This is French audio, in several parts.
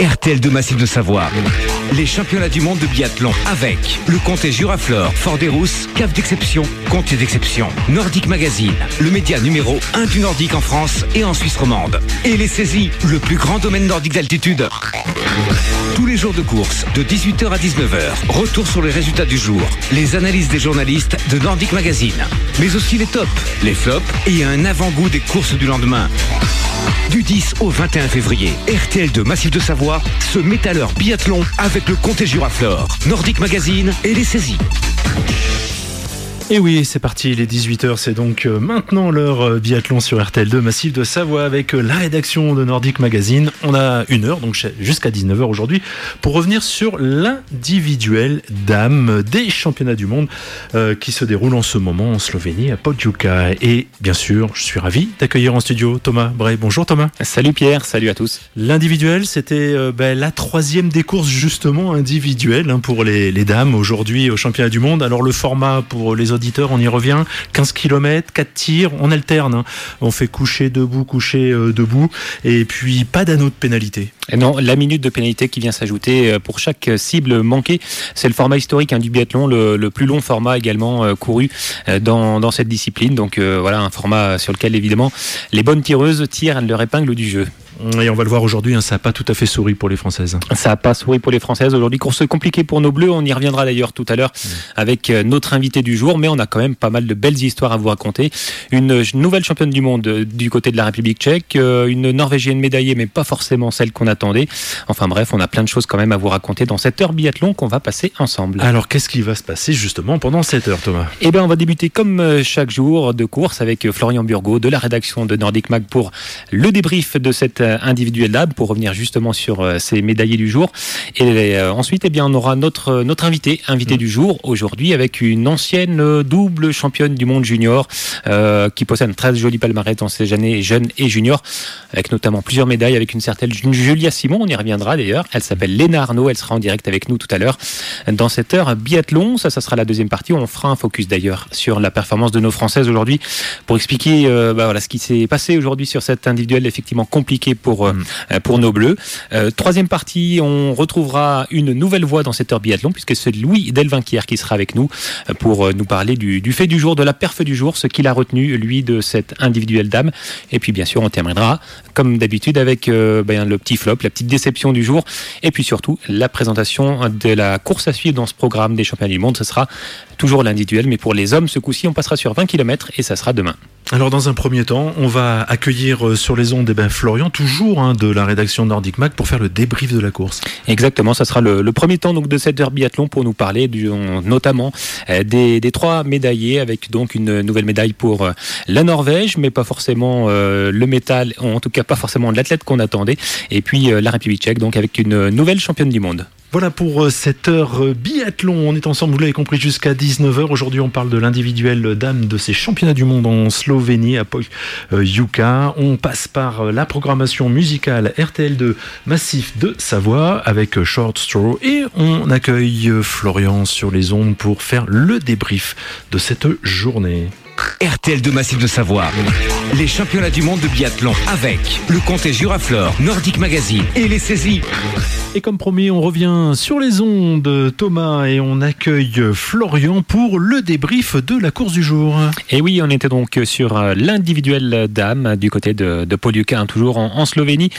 RTL de Massif de Savoie. Les championnats du monde de biathlon avec le comté Juraflore, Fort des Rousses, Cave d'exception, comté d'exception, Nordic Magazine, le média numéro 1 du Nordique en France et en Suisse romande. Et les saisies, le plus grand domaine nordique d'altitude. Tous les jours de course, de 18h à 19h, retour sur les résultats du jour, les analyses des journalistes de Nordic Magazine, mais aussi les tops, les flops et un avant-goût des courses du lendemain. Du 10 au 21 février, RTL de Massif de Savoie se met à l'heure biathlon avec le Comté Juraflore, Nordic Magazine et les saisies. Et oui, c'est parti, il est 18h, c'est donc euh, maintenant l'heure euh, biathlon sur RTL2 Massif de Savoie avec euh, la rédaction de Nordic Magazine. On a une heure, donc jusqu'à 19h aujourd'hui, pour revenir sur l'individuel dame des championnats du monde qui se déroule en ce moment en Slovénie, à Podjuka. Et bien sûr, je suis ravi d'accueillir en studio Thomas Bray. Bonjour Thomas. Salut Pierre, salut à tous. L'individuel, c'était ben, la troisième des courses justement individuelles hein, pour les, les dames aujourd'hui au championnat du monde. Alors le format pour les autres on y revient. 15 km, 4 tirs, on alterne. Hein. On fait coucher debout, coucher euh, debout. Et puis pas d'anneau de pénalité. non, la minute de pénalité qui vient s'ajouter euh, pour chaque cible manquée. C'est le format historique hein, du biathlon, le, plus long format également euh, couru dans, cette discipline. Donc voilà, un format sur lequel évidemment les bonnes tireuses tirent leur épingle du jeu. Et on va le voir aujourd'hui, hein, ça n'a pas tout à fait souri pour les Françaises. Ça n'a pas souri pour les Françaises. Aujourd'hui, course compliquée pour nos Bleus. On y reviendra d'ailleurs tout à l'heure mm. avec euh, notre invité du jour. Mais on a quand même pas mal de belles histoires à vous raconter. Une nouvelle championne du monde euh, du côté de la République tchèque. Euh, une Norvégienne médaillée, mais pas forcément celle qu'on attendait. Enfin bref, on a plein de choses quand même à vous raconter dans cette heure biathlon qu'on va passer ensemble. Alors, qu'est-ce qui va se passer justement pendant cette heure, Thomas? Eh bien, on va débuter comme chaque jour de course avec Florian Burgot de la rédaction de Nordic Mag pour le débrief de cette individuelle là pour revenir justement sur euh, ces médaillés du jour. Et euh, ensuite, eh bien, on aura notre, notre invité, invité mm. du jour aujourd'hui avec une ancienne euh, double championne du monde junior qui possède un très joli palmarès dans ses années jeunes et juniors, avec notamment plusieurs médailles avec une certaine Julia Simon. On y reviendra d'ailleurs. Elle s'appelle Léna Arnaud. Elle sera en direct avec nous tout à l'heure dans cette heure biathlon. Ça, ça sera la deuxième partie. On fera un focus d'ailleurs sur la performance de nos Françaises aujourd'hui pour expliquer bah, voilà, ce qui s'est passé aujourd'hui sur cet individuel effectivement compliqué pour, mm. Euh, pour nos Bleus. Euh, troisième partie, on retrouvera une nouvelle voix dans cette heure biathlon, puisque c'est Louis Delvinquière qui sera avec nous euh, pour nous parler du, fait du jour, de la perf du jour, ce qu'il a retenu, lui, de cette individuelle dame. Et puis, bien sûr, on terminera, comme d'habitude, avec ben, le petit flop, la petite déception du jour, et puis surtout, la présentation de la course à suivre dans ce programme des championnats du monde. Ce sera toujours l'individuel, mais pour les hommes, ce coup-ci, on passera sur 20 km et ça sera demain. Alors dans un premier temps, on va accueillir sur les ondes eh ben, Florian, toujours hein, de la rédaction Nordic Mac, pour faire le débrief de la course. Exactement, ça sera le, premier temps donc, de cette heure biathlon pour nous parler du, notamment euh, des, trois médaillés, avec donc une nouvelle médaille pour euh, la Norvège, mais pas forcément euh, le métal, en tout cas pas forcément l'athlète qu'on attendait, et puis la République tchèque, donc avec une nouvelle championne du monde. Voilà pour euh, cette heure euh, biathlon. On est ensemble, vous l'avez compris, jusqu'à 19h. Aujourd'hui, on parle de l'individuel dame de ces championnats du monde en Slovénie, à Yuka. On passe par la programmation musicale RTL de Massif de Savoie avec Short Straw. Et on accueille Florian sur les ondes pour faire le débrief de cette journée. RTL de Massif de Savoie. Les championnats du monde de biathlon avec le comté Juraflore, Nordic Magazine et les saisies. Et comme promis, on revient sur les ondes, Thomas, et on accueille Florian pour le débrief de la course du jour. Et oui, on était donc sur euh, l'individuel dame du côté de, de Poliuka, hein, toujours en, Slovénie.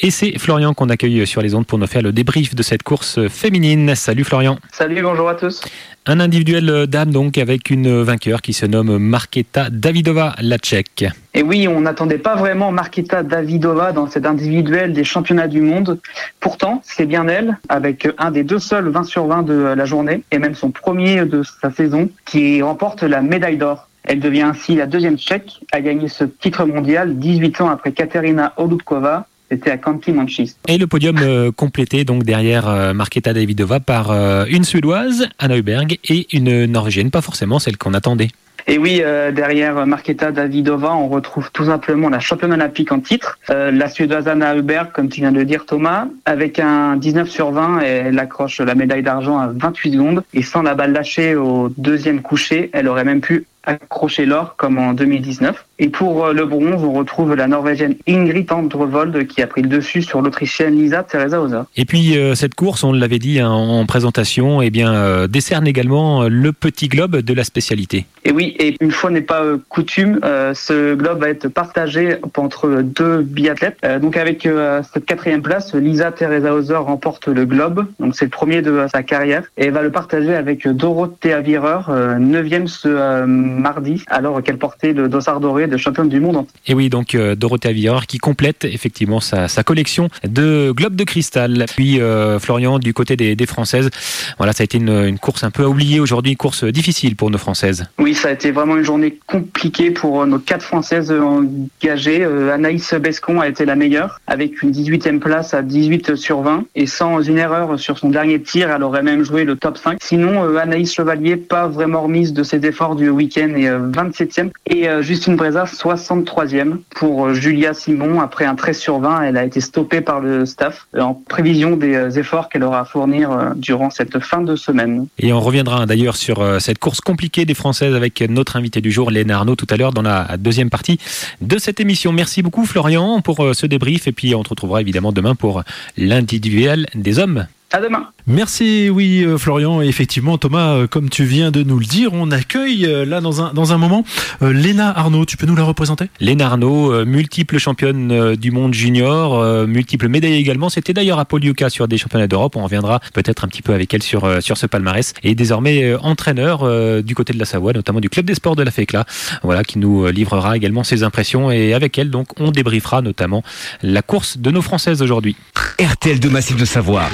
Et c'est Florian qu'on accueille sur les ondes pour nous faire le débrief de cette course féminine. Salut Florian. Salut, bonjour à tous. Un individuel dame donc avec une vainqueur qui se nomme Marketa Davidova, la tchèque. Et oui, on n'attendait pas vraiment Marketa Davidova dans cet individuel des championnats du monde. Pourtant, c'est bien elle, avec un des deux seuls 20 sur 20 de la journée, et même son premier de sa saison, qui remporte la médaille d'or. Elle devient ainsi la deuxième tchèque à gagner ce titre mondial 18 ans après Katerina Olubkova c'était à Kanti Manchis. Et le podium euh, complété donc derrière euh, Marketa Davidova par euh, une Suédoise, Anna Huberg, et une Norvégienne, pas forcément celle qu'on attendait. Et oui, derrière Marketa Davidova, on retrouve tout simplement la championne olympique en titre, la Suédoise Anna Huberg, comme tu viens de le dire Thomas, avec un 19 sur 20, elle accroche la médaille d'argent à 28 secondes. Et sans la balle lâchée au deuxième coucher, elle aurait même pu accrocher l'or comme en 2019. Et pour le bronze, on retrouve la Norvégienne Ingrid Andrevold qui a pris le dessus sur l'Autrichienne Lisa Teresa Oza. Et puis cette course, on l'avait dit hein, en présentation, eh bien décerne également le petit globe de la spécialité. Et oui, et une fois n'est pas coutume, ce globe va être partagé entre deux biathlètes. donc avec cette quatrième place, Lisa Teresa Hauser remporte le globe, donc c'est le premier de sa carrière, et va le partager avec Dorothea euh, neuvième ce euh, mardi, alors qu'elle portait le dossard doré de championne du monde. Et oui, donc euh, Dorothea Wierer qui complète effectivement sa, collection de globes de cristal. Puis Florian, du côté des, Françaises, voilà, ça a été une, course un peu oubliée aujourd'hui, une course difficile pour nos Françaises. Oui, ça a été vraiment une journée compliquée pour nos quatre Françaises engagées. Anaïs Bescon a été la meilleure, avec une 18e place à 18 sur 20, et sans une erreur sur son dernier tir, elle aurait même joué le top 5. Sinon, Anaïs Chevalier, pas vraiment remise de ses efforts du week-end et 27e. Et euh, Justine Breza, 63e pour euh, Julia Simon. Après un 13 sur 20, elle a été stoppée par le staff euh, en prévision des efforts qu'elle aura à fournir durant cette fin de semaine. Et on reviendra d'ailleurs sur cette course compliquée des Françaises avec notre invité du jour, Léna Arnaud, tout à l'heure dans la deuxième partie de cette émission. Merci beaucoup Florian pour ce débrief et puis on te retrouvera évidemment demain pour l'individuel des hommes. À demain. Merci, oui, euh, Florian. Et effectivement, Thomas, euh, comme tu viens de nous le dire, on accueille euh, là dans un, dans un moment Léna Arnaud. Tu peux nous la représenter? Léna Arnaud, multiple championne du monde junior, multiple médaille également. C'était d'ailleurs à Poliuca sur des championnats d'Europe. On reviendra peut-être un petit peu avec elle sur, sur ce palmarès. Et désormais entraîneur du côté de la Savoie, notamment du club des sports de la FECLA, voilà, qui nous livrera également ses impressions. Et avec elle, donc, on débriefera notamment la course de nos Françaises aujourd'hui. RTL de Massif de Savoie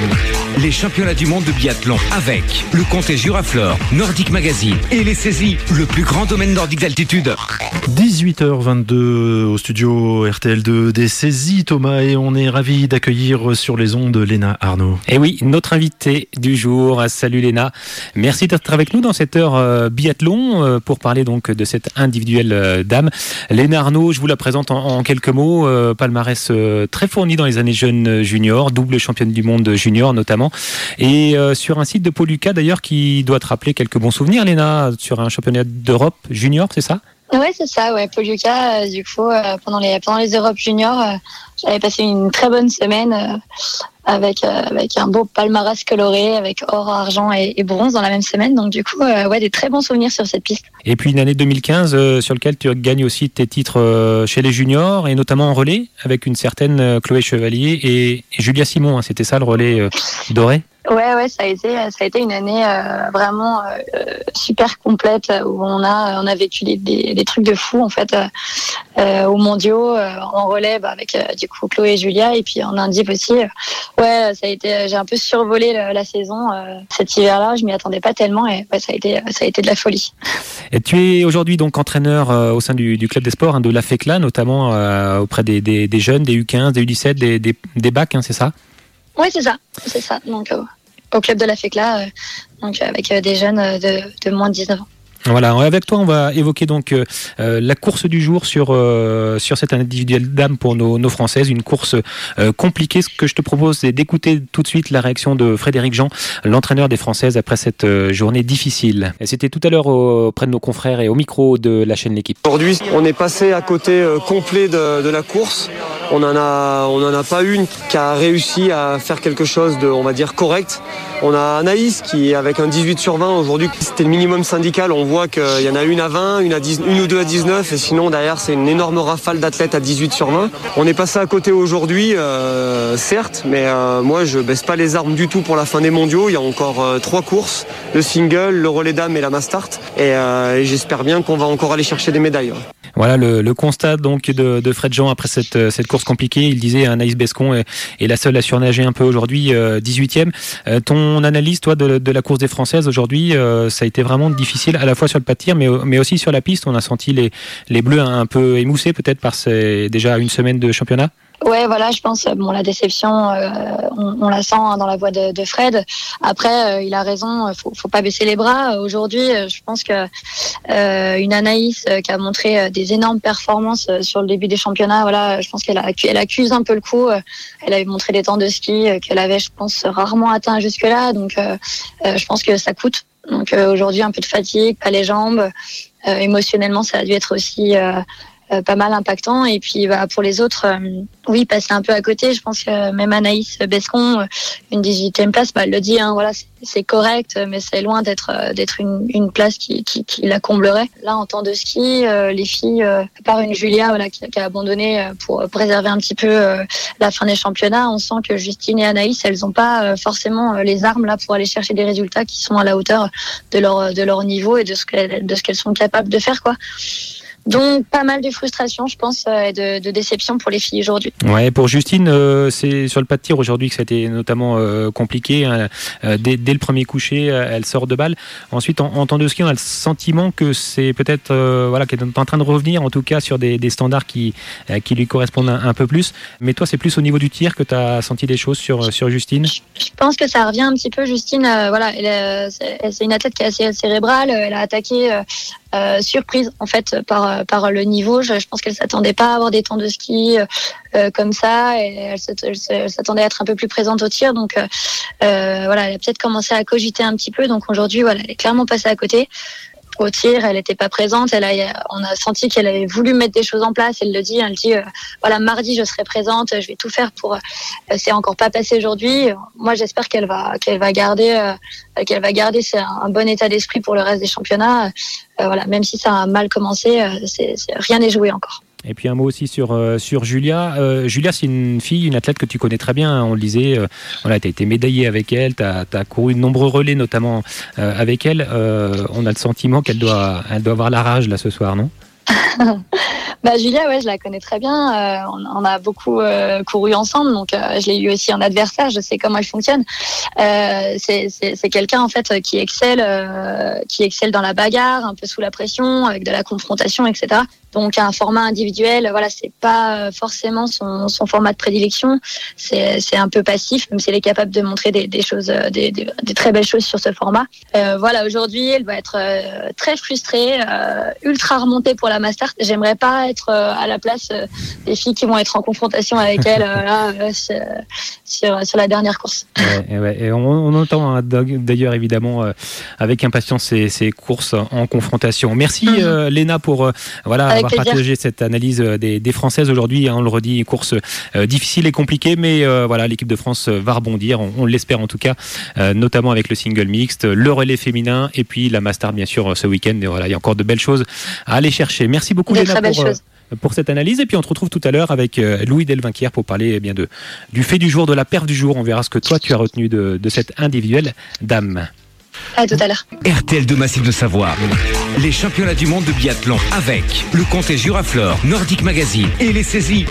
les championnats du monde de biathlon avec le comté Juraflore, Nordic Magazine et les saisies, le plus grand domaine nordique d'altitude. 18h22 au studio RTL2 des saisies, Thomas, et on est ravi d'accueillir sur les ondes Léna Arnaud. Et oui, notre invité du jour. Salut Léna. Merci d'être avec nous dans cette heure euh, biathlon euh, pour parler donc de cette individuelle euh, dame. Léna Arnaud, je vous la présente en, quelques mots. palmarès très fourni dans les années jeunes juniors, double championne du monde junior notamment et euh, sur un site de Poluca d'ailleurs qui doit te rappeler quelques bons souvenirs, Léna, sur un championnat d'Europe junior, c'est ça? Ouais, c'est ça, ouais. Poluca, euh, du coup, euh, pendant les pendant les Europes juniors, j'avais passé une très bonne semaine avec avec un beau palmarès coloré, avec or, argent et, bronze dans la même semaine. Donc du coup, ouais, des très bons souvenirs sur cette piste. Et puis une année 2015 sur laquelle tu gagnes aussi tes titres chez les juniors et notamment en relais avec une certaine Chloé Chevalier et, Julia Simon. Hein. C'était ça le relais doré? Ouais, ouais, ça a été, ça a été une année euh, vraiment euh, super complète où on a, on a vécu des, trucs de fou en fait euh, aux mondiaux, en relève avec du coup Chloé et Julia et puis en Indie aussi. ouais, ça a été, j'ai un peu survolé la, saison cet hiver-là. Je m'y attendais pas tellement et ouais, ça a été, ça a été de la folie. Et tu es aujourd'hui donc entraîneur au sein du, club des sports hein, de la FECLA, notamment auprès des, jeunes, des U15, des U17, des, des, des bacs, hein, c'est ça? Oui, c'est ça, c'est ça. Donc, euh, au club de la FECLA, euh, donc avec euh, des jeunes de, de moins de 19 ans. Voilà, avec toi, on va évoquer donc euh, euh, la course du jour sur euh, sur cette individuelle dame pour nos, nos françaises, une course compliquée. Ce que je te propose, c'est d'écouter tout de suite la réaction de Frédéric Jean, l'entraîneur des françaises après cette journée difficile. C'était tout à l'heure auprès de nos confrères et au micro de la chaîne L'équipe. Aujourd'hui, on est passé à côté complet de, de, la course. On en a on en a pas une qui a réussi à faire quelque chose de on va dire correct. On a Anaïs qui avec un 18 sur 20 aujourd'hui, c'était le minimum syndical. Qu'il y en a une à 20, une, à 10, une ou deux à 19, et sinon derrière c'est une énorme rafale d'athlètes à 18 sur 20. On est passé à côté aujourd'hui, euh, certes, mais euh, moi je baisse pas les armes du tout pour la fin des mondiaux. Il y a encore euh, trois courses, le single, le relais dames et la Mastart, et, et j'espère bien qu'on va encore aller chercher des médailles. Voilà le, constat donc de, Fred Jean après cette, cette course compliquée. Il disait Anaïs Bescon est, la seule à surnager un peu aujourd'hui, 18e. ton analyse, toi, de, la course des Françaises aujourd'hui, ça a été vraiment difficile à la fois sur le pas de mais, mais aussi sur la piste. On a senti les, les Bleus un peu émoussés peut-être par ces, déjà une semaine de championnat. Ouais, voilà, je pense bon la déception, euh, on, la sent hein, dans la voix de, de Fred. Après, euh, il a raison, faut, faut pas baisser les bras. Aujourd'hui, euh, je pense que une Anaïs qui a montré des énormes performances sur le début des championnats, voilà, je pense qu'elle elle accuse un peu le coup. Elle avait montré des temps de ski qu'elle avait, je pense, rarement atteint jusque-là. Donc, je pense que ça coûte. Donc aujourd'hui, un peu de fatigue, pas les jambes. émotionnellement, ça a dû être aussi pas mal impactant. Et puis bah, pour les autres, oui, passer un peu à côté. Je pense que même Anaïs Bescon, une 18e place, bah, elle le dit, hein, voilà, c'est correct, mais c'est loin d'être d'être une, une, place qui, qui, qui, la comblerait. Là, en temps de ski, les filles, à part une Julia voilà, qui, qui, a abandonné pour préserver un petit peu la fin des championnats, on sent que Justine et Anaïs, elles n'ont pas forcément les armes là pour aller chercher des résultats qui sont à la hauteur de leur de leur niveau et de ce qu'elles qu'elles sont capables de faire quoi. Donc pas mal de frustration, je pense, euh, et de, de déception pour les filles aujourd'hui. Ouais, pour Justine, euh, c'est sur le pas de tir aujourd'hui que ça a été notamment euh, compliqué. Hein. Dès, dès, le premier coucher, elle sort de balle. Ensuite, en, en temps de ski, on a le sentiment que c'est peut-être voilà qu'elle est en train de revenir, en tout cas sur des, des standards qui qui lui correspondent un, peu plus. Mais toi, c'est plus au niveau du tir que tu as senti des choses sur sur Justine? Je pense que ça revient un petit peu. Justine, voilà, c'est une athlète qui est assez cérébrale. Elle a attaqué euh, surprise en fait par le niveau. Je, pense qu'elle s'attendait pas à avoir des temps de ski euh, comme ça et elle, s'attendait à être un peu plus présente au tir. Donc euh, voilà, elle a peut-être commencé à cogiter un petit peu. Donc aujourd'hui, voilà, elle est clairement passée à côté au tir, elle n'était pas présente. Elle a, on a senti qu'elle avait voulu mettre des choses en place. Elle le dit, elle dit, euh, voilà, mardi je serai présente, je vais tout faire pour. Euh, c'est encore pas passé aujourd'hui. Moi, j'espère qu'elle va, qu'elle va garder, euh, qu'elle va garder un, bon état d'esprit pour le reste des championnats. voilà, même si ça a mal commencé, c'est, rien n'est joué encore. Et puis un mot aussi sur, euh, sur Julia. Euh, Julia, c'est une fille, une athlète que tu connais très bien. Hein, on le disait, euh, voilà, tu as été médaillée avec elle, tu as, couru de nombreux relais, notamment avec elle. on a le sentiment qu'elle doit, elle doit avoir la rage là ce soir, non? Bah, Julia, ouais, je la connais très bien. on, a beaucoup couru ensemble, donc je l'ai eu aussi en adversaire. Je sais comment elle fonctionne. c'est quelqu'un en fait qui excelle, qui excelle dans la bagarre, un peu sous la pression, avec de la confrontation, etc. Donc un format individuel, voilà, c'est pas forcément son, son, format de prédilection. C'est un peu passif, même si elle est capable de montrer des, des choses, euh, des, des, des, très belles choses sur ce format. Euh, voilà, aujourd'hui, elle va être euh, très frustrée, euh, ultra remontée pour la master. J'aimerais pas être à la place des filles qui vont être en confrontation avec elle là, sur, sur, la dernière course. Ouais, ouais. Et on, on, entend hein, d'ailleurs évidemment avec impatience ces, ces, courses en confrontation. Merci mm-hmm. Léna pour voilà avoir partagé cette analyse euh, des, des Françaises aujourd'hui. Hein, on le redit, une course euh, difficile et compliquée, mais euh, voilà, l'équipe de France va rebondir. On, on l'espère en tout cas, notamment avec le single mixte, le relais féminin et puis la Master bien sûr ce week-end. Et voilà, il y a encore de belles choses à aller chercher. Merci beaucoup Léna pour, pour cette analyse. Et puis on se retrouve tout à l'heure avec Louis Delvinquière pour parler eh bien de, du fait du jour, de la perte du jour. On verra ce que toi tu as retenu de, de cette individuelle dame. À tout à l'heure. RTL de Massif de Savoir. Les championnats du monde de biathlon avec le comté Juraflore, Nordic Magazine et les saisies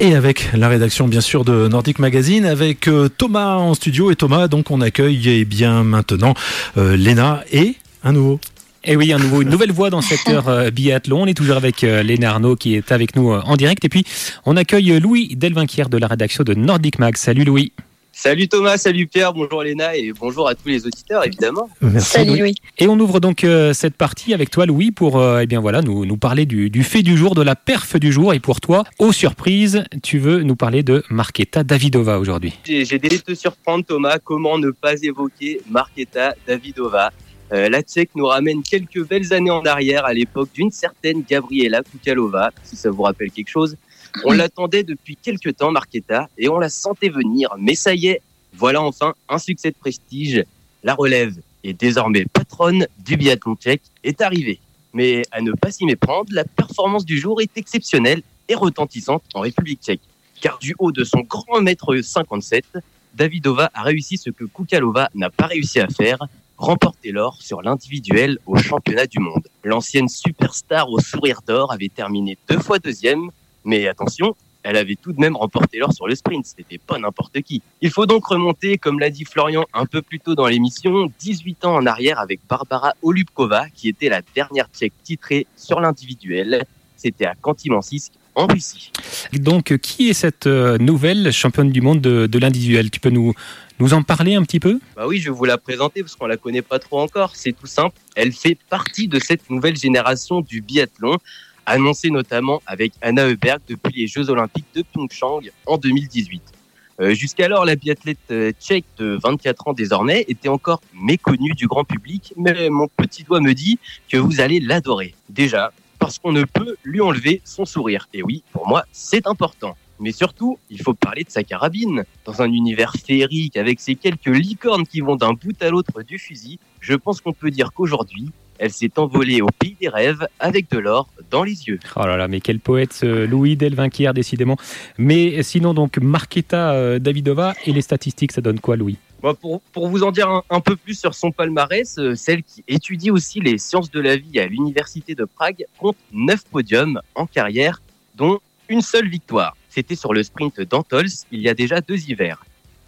et avec la rédaction bien sûr de Nordic Magazine avec euh, Thomas en studio et Thomas donc on accueille eh bien maintenant euh, Léna et un nouveau et oui, un nouveau, une nouvelle voix dans cette heure euh, biathlon. On est toujours avec euh, Léna Arnaud qui est avec nous euh, en direct. Et puis, on accueille Louis Delvinquière de la rédaction de Nordic Mag. Salut Louis. Salut Thomas, salut Pierre, bonjour Léna et bonjour à tous les auditeurs évidemment. Merci salut Louis. Et on ouvre donc euh, cette partie avec toi Louis pour euh, eh bien voilà nous, nous parler du, du, fait du jour, de la perf du jour et pour toi, aux surprises, tu veux nous parler de Marketa Davidova aujourd'hui. J'ai décidé de te surprendre Thomas, comment ne pas évoquer Marketa Davidova? Euh, la Tchèque nous ramène quelques belles années en arrière à l'époque d'une certaine Gabriela Kukalova, si ça vous rappelle quelque chose. On l'attendait depuis quelques temps, Marquetta, et on la sentait venir. Mais ça y est, voilà enfin un succès de prestige. La relève est désormais patronne du biathlon tchèque est arrivée. Mais à ne pas s'y méprendre, la performance du jour est exceptionnelle et retentissante en République tchèque. Car du haut de son grand mètre 57, Davidova a réussi ce que Kukalova n'a pas réussi à faire, remporter l'or sur l'individuel au championnat du monde. L'ancienne superstar au sourire d'or avait terminé deux fois deuxième, mais attention, elle avait tout de même remporté l'or sur le sprint. C'était pas n'importe qui. Il faut donc remonter, comme l'a dit Florian un peu plus tôt dans l'émission, 18 ans en arrière avec Barbara Olubkova, qui était la dernière tchèque titrée sur l'individuel. C'était à Kantimansisk, en Russie. Donc, qui est cette euh, nouvelle championne du monde de, de l'individuel? Tu peux nous, nous en parler un petit peu? Bah oui, je vais vous la présenter parce qu'on la connaît pas trop encore. C'est tout simple. Elle fait partie de cette nouvelle génération du biathlon annoncé notamment avec Anna Heuberg depuis les Jeux Olympiques de Pyeongchang en 2018. Euh, jusqu'alors, la biathlète euh, tchèque de 24 ans désormais était encore méconnue du grand public, mais mon petit doigt me dit que vous allez l'adorer. Déjà, parce qu'on ne peut lui enlever son sourire. Et oui, pour moi, c'est important. Mais surtout, il faut parler de sa carabine. Dans un univers féerique avec ces quelques licornes qui vont d'un bout à l'autre du fusil, je pense qu'on peut dire qu'aujourd'hui, elle s'est envolée au pays des rêves avec de l'or dans les yeux. Oh là là, mais quel poète Louis Delvinquière, décidément. Mais sinon, donc, Marqueta euh, Davidova et les statistiques, ça donne quoi, Louis? Bon, pour, pour vous en dire un, un peu plus sur son palmarès, euh, celle qui étudie aussi les sciences de la vie à l'université de Prague compte 9 podiums en carrière, dont une seule victoire. C'était sur le sprint d'Antols il y a déjà deux hivers.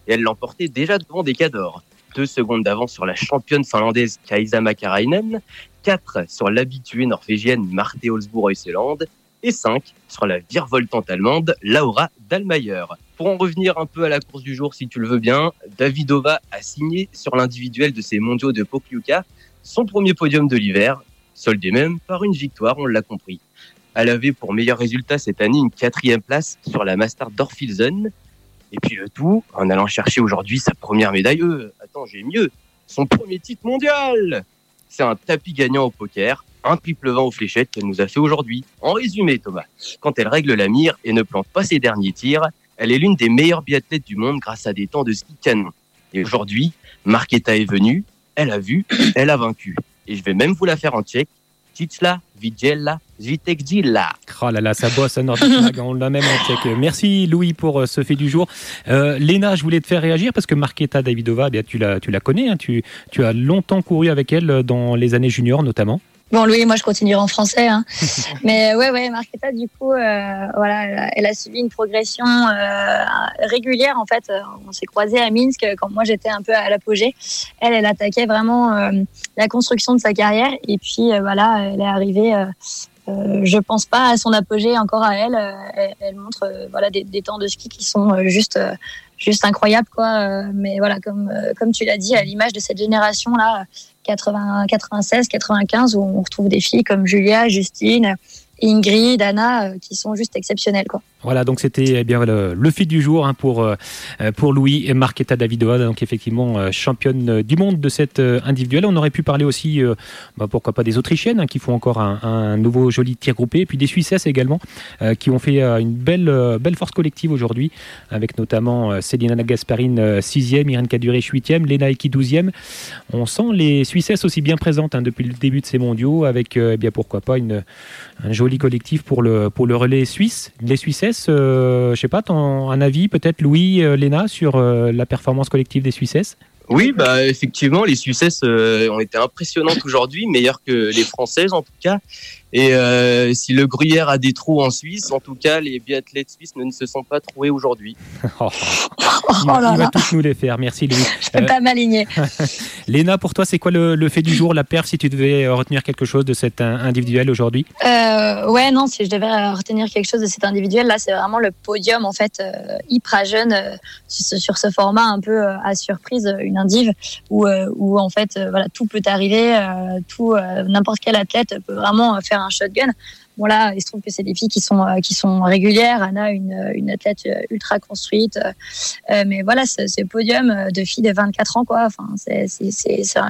Et elle l'emportait déjà devant des cadors. Deux secondes d'avance sur la championne finlandaise Kaisa Makarainen, quatre sur l'habituée norvégienne Marte Olsbourg Øyseland et cinq sur la virevoltante allemande Laura Dallmayer. Pour en revenir un peu à la course du jour, si tu le veux bien, Davidova a signé sur l'individuel de ses mondiaux de Pokljuka son premier podium de l'hiver, soldé même par une victoire, on l'a compris. Elle avait pour meilleur résultat cette année une quatrième place sur la Master d'Orfilsen. Et puis le tout en allant chercher aujourd'hui sa première médaille. Euh, attends, j'ai mieux. Son premier titre mondial. C'est un tapis gagnant au poker, un triple 20 aux fléchettes qu'elle nous a fait aujourd'hui. En résumé, Thomas, quand elle règle la mire et ne plante pas ses derniers tirs, elle est l'une des meilleures biathlètes du monde grâce à des temps de ski canon. Et aujourd'hui, Marketa est venue, elle a vu, elle a vaincu. Et je vais même vous la faire en tchèque. Titsla, Vigela, Zvitekdila. Oh là là, ça bosse à on l'a même en check. Merci Louis pour euh, ce fait du jour. Euh, Léna, je voulais te faire réagir parce que Marketa Davidova, eh bien, tu, la, tu la connais, hein, tu, tu as longtemps couru avec elle euh, dans les années juniors notamment. Bon, Louis, moi, je continuerai en français. Hein. Mais ouais, ouais, Marquetta, du coup, euh, voilà, elle a, elle a suivi une progression euh, régulière. En fait, Euh, on s'est croisés à Minsk quand moi j'étais un peu à l'apogée. Elle, elle attaquait vraiment euh, la construction de sa carrière. Et puis, euh, voilà, elle est arrivée. Euh, euh, je pense pas à son apogée encore à elle. Euh, elle, elle montre euh, voilà des, des temps de ski qui sont euh, juste euh, juste incroyables quoi. Euh, mais voilà comme euh, comme tu l'as dit à l'image de cette génération là 80, 96, 95 où on retrouve des filles comme Julia, Justine, Ingrid, Anna euh, qui sont juste exceptionnelles. Voilà, donc c'était eh bien le, le feat du jour hein, pour euh, pour Louis et Marketa Davidova, donc effectivement euh, championne du monde de cette euh, individuelle. On aurait pu parler aussi, euh, bah, pourquoi pas des Autrichiennes hein, qui font encore un, nouveau joli tir groupé, et puis des Suissesses également euh, qui ont fait euh, une belle euh, belle force collective aujourd'hui, avec notamment euh, Selina Gasparine euh, sixième, Irène Caduré huitième, Lena Eki douzième. On sent les Suissesses aussi bien présentes hein, depuis le début de ces mondiaux, avec euh, eh bien pourquoi pas une un joli collectif pour le pour le relais suisse. Les Suissesses, euh, je sais pas, ton, un avis peut-être Louis, euh, Léna sur euh, la performance collective des Suissesses? Oui, bah effectivement, les Suissesses ont été impressionnantes aujourd'hui, meilleures que les Françaises en tout cas. Et euh, si le gruyère a des trous en Suisse, en tout cas, les biathlètes suisses ne se sont pas trouvés aujourd'hui. Oh, Oh il, va- là il va là, tous nous les faire. Merci Louis. je peux Euh, pas m'aligner. Léna, pour toi, c'est quoi le, le fait du jour, la perf, si tu devais euh, retenir quelque chose de cet euh, individuel aujourd'hui? Euh, ouais, non, si je devais euh, retenir quelque chose de cet individuel, là, c'est vraiment le podium, en fait, euh, hyper jeune euh, sur, ce- format un peu euh, à surprise, euh, une indive, où, euh, où en fait, euh, voilà, tout peut arriver, euh, tout, euh, n'importe quel athlète peut vraiment euh, un shotgun. Bon là, il se trouve que c'est des filles qui sont euh, qui sont régulières. Anna, une, une athlète euh, ultra construite, euh, euh, mais voilà, ce, podium euh, de filles de 24 ans, quoi. Enfin, c'est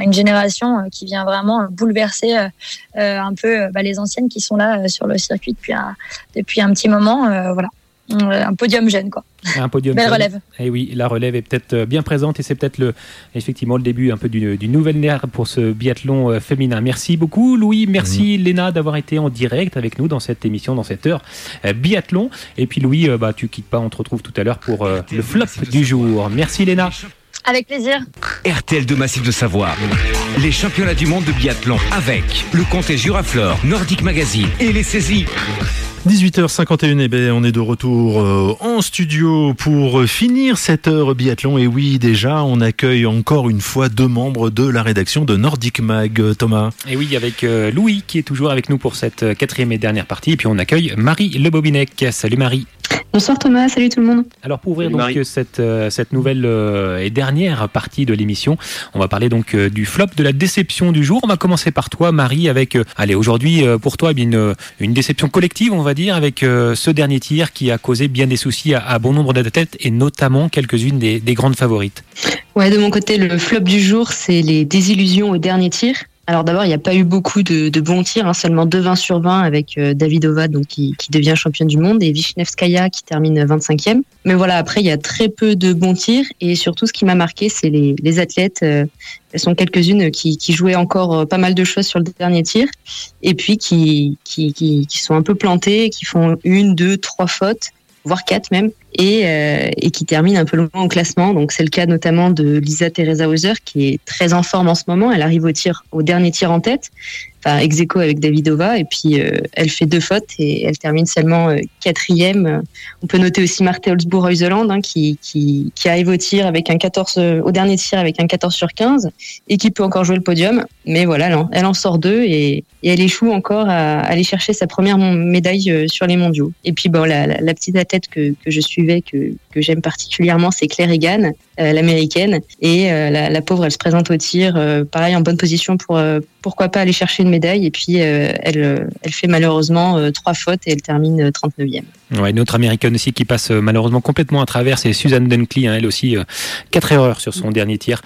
une génération euh, qui vient vraiment bouleverser euh, euh, un peu euh, bah, les anciennes qui sont là euh, sur le circuit depuis un, depuis un petit moment. euh, voilà, Euh, un podium jeune, quoi. Un podium. Belle jeune. relève. Et oui, la relève est peut-être euh, bien présente et c'est peut-être le, effectivement le début un peu d'une d'une nouvelle ère pour ce biathlon euh, féminin. Merci beaucoup Louis, merci Léna d'avoir été en direct avec nous dans cette émission, dans cette heure euh, biathlon. Et puis Louis, euh, bah, tu quittes pas, on te retrouve tout à l'heure pour euh, le flop du jour. Merci Léna. Avec plaisir. RTL de Massif de Savoie. Les championnats du monde de biathlon avec le comté Juraflore, Nordic Magazine et les saisies. 18h51, eh ben, on est de retour euh, en studio pour finir cette heure biathlon. Et oui, déjà, on accueille encore une fois deux membres de la rédaction de Nordic Mag. Euh, Thomas. Et oui, avec euh, Louis qui est toujours avec nous pour cette quatrième et dernière partie. Et puis on accueille Marie Le Bobinec. Salut Marie. Bonsoir Thomas, salut tout le monde. Alors pour ouvrir Salut, donc Marie. cette, cette nouvelle et dernière partie de l'émission, on va parler donc du flop, de la déception du jour. On va commencer par toi Marie avec, allez aujourd'hui pour toi eh une, une déception collective on va dire avec euh, ce dernier tir qui a causé bien des soucis à, bon nombre d'athlètes et notamment quelques-unes des grandes favorites. Ouais, de mon côté, le flop du jour, c'est les désillusions au dernier tir. Alors d'abord, il n'y a pas eu beaucoup de, bons tirs, hein, seulement 2 20 sur 20 avec euh, Davidova qui, devient championne du monde et Vishnevskaya qui termine 25e. Mais voilà, après il y a très peu de bons tirs et surtout ce qui m'a marqué, c'est les, athlètes. Euh, elles sont quelques-unes qui, jouaient encore euh, pas mal de choses sur le dernier tir et puis qui, qui, qui sont un peu plantées, qui font une, deux, trois fautes voire quatre même, et, et qui termine un peu loin au classement. Donc c'est le cas notamment de Lisa Teresa Hauser qui est très en forme en ce moment. Elle arrive au tir, au dernier tir en tête, enfin ex avec Davidova et puis euh, elle fait deux fautes et elle termine seulement euh, quatrième. On peut noter aussi Marthe Holzbourg Heuseland hein, qui, qui, arrive au tir avec un 14 euh, au dernier tir avec un 14 sur 15 et qui peut encore jouer le podium. Mais voilà, elle en, sort deux et, elle échoue encore à, aller chercher sa première médaille sur les mondiaux. Et puis bon, la, petite athlète que, que je que, que j'aime particulièrement, c'est Claire Egan, l'américaine. Et la, la, pauvre, elle se présente au tir, pareil en bonne position pour pourquoi pas aller chercher une médaille. Et puis, euh, elle, euh, elle fait malheureusement euh, trois fautes et elle termine 39e. Ouais, une autre américaine aussi qui passe malheureusement complètement à travers, c'est Suzanne Dunkley. Hein, elle aussi, quatre erreurs sur son dernier tir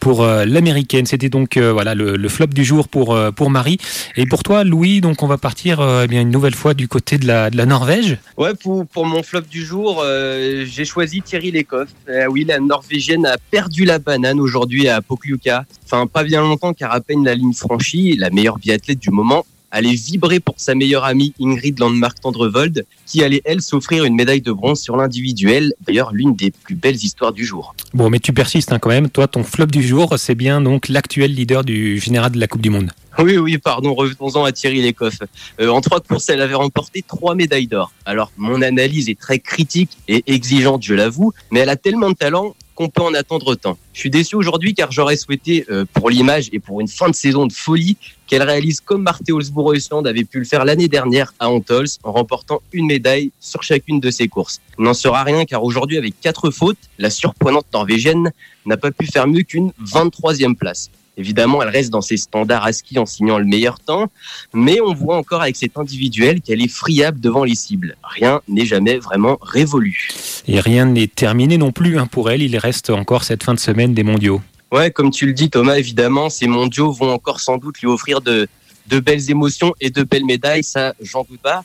pour l'américaine. C'était donc voilà le, flop du jour pour, pour Marie. Et pour toi, Louis, donc on va partir eh bien une nouvelle fois du côté de la, de la Norvège. Ouais, pour, pour mon flop du jour, j'ai choisi Thierry Lecoff. oui, la Norvégienne a perdu la banane aujourd'hui à Pokljuka. Enfin, pas bien longtemps car à peine la ligne franchie, la meilleure biathlète du moment allait vibrer pour sa meilleure amie Ingrid Landmark Tendrevold, qui allait, elle, s'offrir une médaille de bronze sur l'individuel. D'ailleurs, l'une des plus belles histoires du jour. Bon, mais tu persistes hein, quand même. Toi, ton flop du jour, c'est bien donc l'actuel leader du général de la Coupe du Monde. Oui, oui, pardon, revenons-en à Thierry Lecoff. Euh, en trois courses, elle avait remporté trois médailles d'or. Alors, mon analyse est très critique et exigeante, je l'avoue, mais elle a tellement de talent qu'on peut en attendre autant. Je suis déçu aujourd'hui car j'aurais souhaité, euh, pour l'image et pour une fin de saison de folie, qu'elle réalise comme Marthe Holzbourg-Eusland avait pu le faire l'année dernière à Antols en remportant une médaille sur chacune de ses courses. N'en sera rien car aujourd'hui, avec quatre fautes, la surprenante norvégienne n'a pas pu faire mieux qu'une 23e place. Évidemment, elle reste dans ses standards à ski en signant le meilleur temps, mais on voit encore avec cet individuel qu'elle est friable devant les cibles. Rien n'est jamais vraiment révolu. Et rien n'est terminé non plus hein, pour elle. Il reste encore cette fin de semaine des mondiaux. Ouais, comme tu le dis Thomas, évidemment, ces mondiaux vont encore sans doute lui offrir de, de belles émotions et de belles médailles, ça j'en doute pas.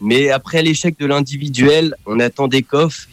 Mais après l'échec de l'individuel, on attend des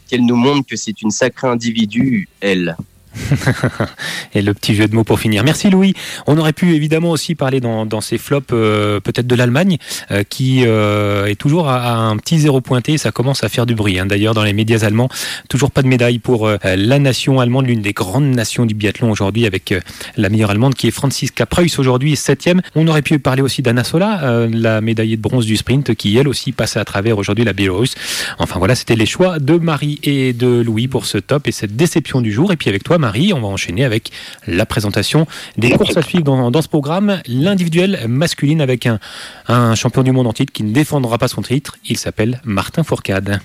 qu'elle nous montre que c'est une sacrée individu, elle. et le petit jeu de mots pour finir. Merci Louis. On aurait pu évidemment aussi parler dans, ces flops euh, peut-être de l'Allemagne euh, qui euh, est toujours à, un petit zéro pointé. Ça commence à faire du bruit. Hein. D'ailleurs dans les médias allemands, toujours pas de médaille pour la nation allemande, l'une des grandes nations du biathlon aujourd'hui avec la meilleure allemande qui est Franziska Preuss aujourd'hui septième. On aurait pu parler aussi d'Anna Sola, la médaillée de bronze du sprint qui elle aussi passe à travers aujourd'hui la Biélorusse. Enfin voilà, c'était les choix de Marie et de Louis pour ce top et cette déception du jour. Et puis avec toi On va enchaîner avec la présentation des courses à suivre dans, ce programme. L'individuel masculine avec un, champion du monde en titre qui ne défendra pas son titre. Il s'appelle Martin Fourcade.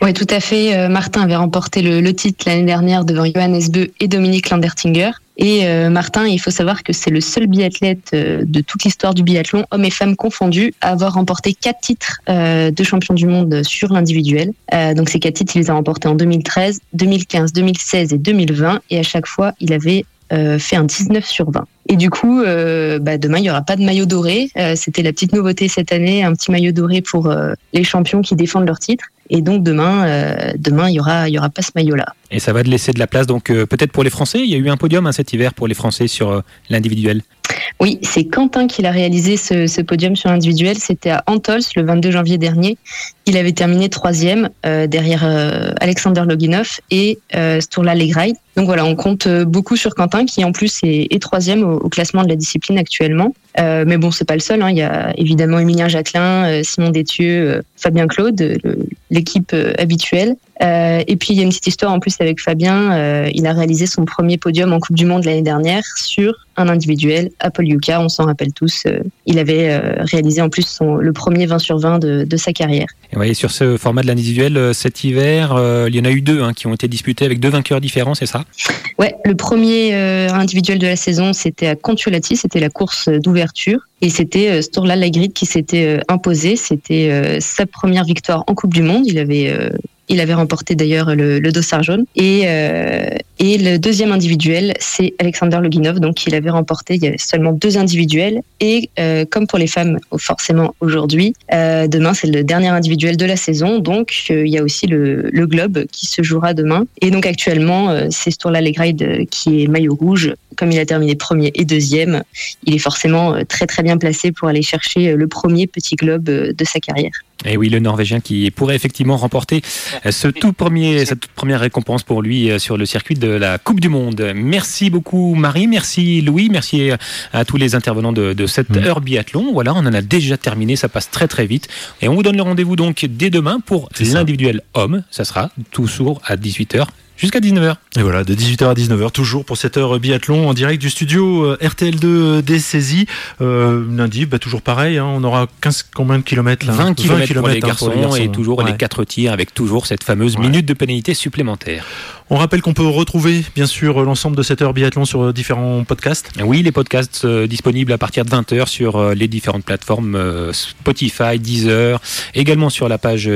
Oui, tout à fait. Euh, Martin avait remporté le, titre l'année dernière devant Johannes Beu et Dominique Landertinger. Et euh, Martin, il faut savoir que c'est le seul biathlète euh, de toute l'histoire du biathlon, hommes et femmes confondus, à avoir remporté quatre titres de champion du monde sur l'individuel. donc ces quatre titres, il les a remportés en 2013, 2015, 2016 et 2020. Et à chaque fois, il avait fait un 19 sur 20. Et du coup, bah, demain, il n'y aura pas de maillot doré. C'était la petite nouveauté cette année, un petit maillot doré pour les champions qui défendent leur titre. Et donc demain, euh, demain il y aura, il y aura pas ce maillot-là. Et ça va te laisser de la place donc euh, peut-être pour les Français. Il y a eu un podium hein, cet hiver pour les Français sur euh, l'individuel. Oui, c'est Quentin qui a réalisé ce, podium sur l'individuel. C'était à Antols le 22 janvier dernier. Il avait terminé troisième derrière Alexander Loginov et Sturla Legride. Donc voilà, on compte beaucoup sur Quentin qui en plus est, troisième au, classement de la discipline actuellement. mais bon, c'est pas le seul. Hein. Il y a évidemment Emilien Jacquelin, Simon Détieux, Fabien Claude, l'équipe habituelle. Euh, et puis il y a une petite histoire en plus avec Fabien. Euh, il a réalisé son premier podium en Coupe du Monde l'année dernière sur un individuel à Yuka. On s'en rappelle tous. Euh, il avait réalisé en plus son, le premier 20 sur 20 de, de sa carrière. Et sur ce format de l'individuel, cet hiver, il y en a eu deux hein, qui ont été disputés avec deux vainqueurs différents, c'est ça? Ouais, le premier individuel de la saison, c'était à Contiolati, c'était la course d'ouverture. Et c'était Sturla Lagrid qui s'était imposé. C'était sa première victoire en Coupe du Monde. Il avait Il avait remporté d'ailleurs le, le dossard jaune. Et, euh, et le deuxième individuel, c'est Alexander Loginov. Donc, il avait remporté, seulement deux individuels. Et euh, comme pour les femmes, forcément aujourd'hui, euh, demain, c'est le dernier individuel de la saison. Donc, il y a aussi le, le globe qui se jouera demain. Et donc, actuellement, c'est Sturla Legride qui est maillot rouge. Comme il a terminé premier et deuxième, il est forcément euh, très, très bien placé pour aller chercher le premier petit globe euh, de sa carrière. Et oui, le Norvégien qui pourrait effectivement remporter euh, ce tout premier, cette toute première récompense pour lui euh, sur le circuit de la Coupe du Monde. Merci beaucoup Marie, merci Louis, merci à tous les intervenants de, de cette Mm. heure biathlon. Voilà, on en a déjà terminé, ça passe très très vite. Et on vous donne le rendez-vous donc dès demain pour l'individuel homme. Ça sera toujours à 18h jusqu'à 19h. Et voilà, de 18h à 19h, toujours pour cette heure biathlon en direct du studio euh, RTL2 des saisies. Euh, lundi, bah, toujours pareil, hein, on aura 15, combien de kilomètres là 20 km pour, les hein, garçons et toujours les Ouais. 4 tirs avec toujours cette fameuse Ouais. minute de pénalité supplémentaire. On rappelle qu'on peut retrouver, bien sûr, l'ensemble de cette heure biathlon sur euh, différents podcasts. Oui, les podcasts euh, disponibles à partir de 20h sur euh, les différentes plateformes euh, Spotify, Deezer, également sur la page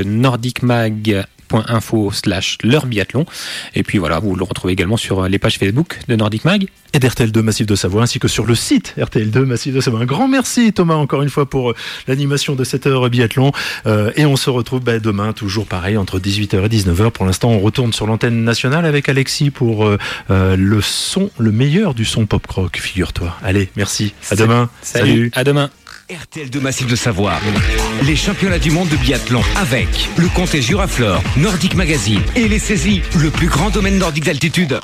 nordicmag.info slash leur biathlon. Et puis voilà, vous le retrouvez également sur les pages Facebook de Nordic Mag. et d'RTL2 Massif de Savoie, ainsi que sur le site RTL2 Massif de Savoie. Un grand merci Thomas, encore une fois, pour euh, l'animation de cette heure biathlon. Euh, et on se retrouve bah, demain, toujours pareil, entre 18h et 19h. Pour l'instant, on retourne sur l'antenne nationale avec Alexis pour euh, le son, le meilleur du son pop-rock, figure-toi. Allez, merci. À demain. Salut, à demain. RTL de Massif de Savoie. Les championnats du monde de biathlon avec le comté Juraflore, Nordic Magazine et les saisies, le plus grand domaine nordique d'altitude.